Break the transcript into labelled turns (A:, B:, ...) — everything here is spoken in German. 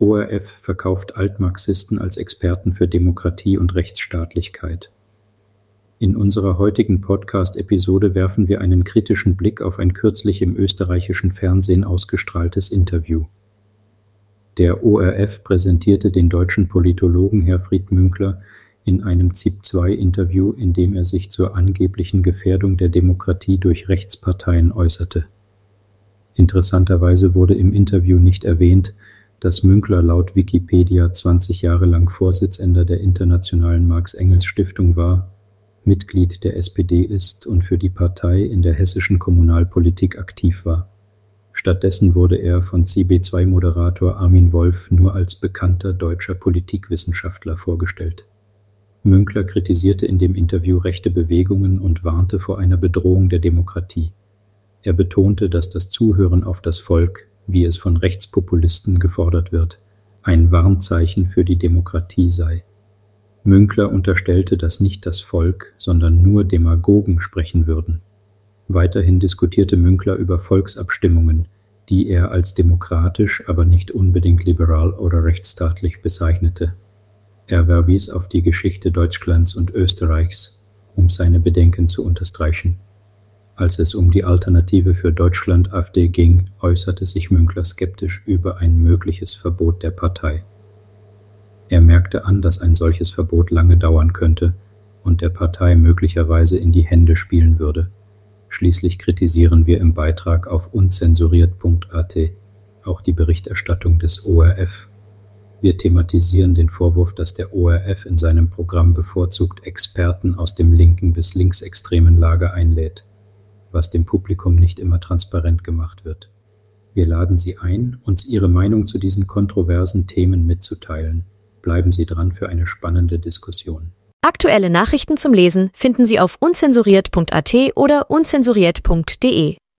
A: ORF verkauft Altmarxisten als Experten für Demokratie und Rechtsstaatlichkeit. In unserer heutigen Podcast-Episode werfen wir einen kritischen Blick auf ein kürzlich im österreichischen Fernsehen ausgestrahltes Interview. Der ORF präsentierte den deutschen Politologen Herfried Münkler in einem ZIP-2-Interview, in dem er sich zur angeblichen Gefährdung der Demokratie durch Rechtsparteien äußerte. Interessanterweise wurde im Interview nicht erwähnt, dass Münkler laut Wikipedia 20 Jahre lang Vorsitzender der Internationalen Marx-Engels-Stiftung war Mitglied der SPD ist und für die Partei in der hessischen Kommunalpolitik aktiv war. Stattdessen wurde er von CB2-Moderator Armin Wolf nur als bekannter deutscher Politikwissenschaftler vorgestellt. Münkler kritisierte in dem Interview rechte Bewegungen und warnte vor einer Bedrohung der Demokratie. Er betonte, dass das Zuhören auf das Volk, wie es von Rechtspopulisten gefordert wird, ein Warnzeichen für die Demokratie sei. Münkler unterstellte, dass nicht das Volk, sondern nur Demagogen sprechen würden. Weiterhin diskutierte Münkler über Volksabstimmungen, die er als demokratisch, aber nicht unbedingt liberal oder rechtsstaatlich bezeichnete. Er verwies auf die Geschichte Deutschlands und Österreichs, um seine Bedenken zu unterstreichen. Als es um die Alternative für Deutschland AfD ging, äußerte sich Münkler skeptisch über ein mögliches Verbot der Partei. Er merkte an, dass ein solches Verbot lange dauern könnte und der Partei möglicherweise in die Hände spielen würde. Schließlich kritisieren wir im Beitrag auf unzensuriert.at auch die Berichterstattung des ORF. Wir thematisieren den Vorwurf, dass der ORF in seinem Programm bevorzugt Experten aus dem linken bis linksextremen Lager einlädt, was dem Publikum nicht immer transparent gemacht wird. Wir laden Sie ein, uns Ihre Meinung zu diesen kontroversen Themen mitzuteilen. Bleiben Sie dran für eine spannende Diskussion.
B: Aktuelle Nachrichten zum Lesen finden Sie auf unzensuriert.at oder unzensuriert.de.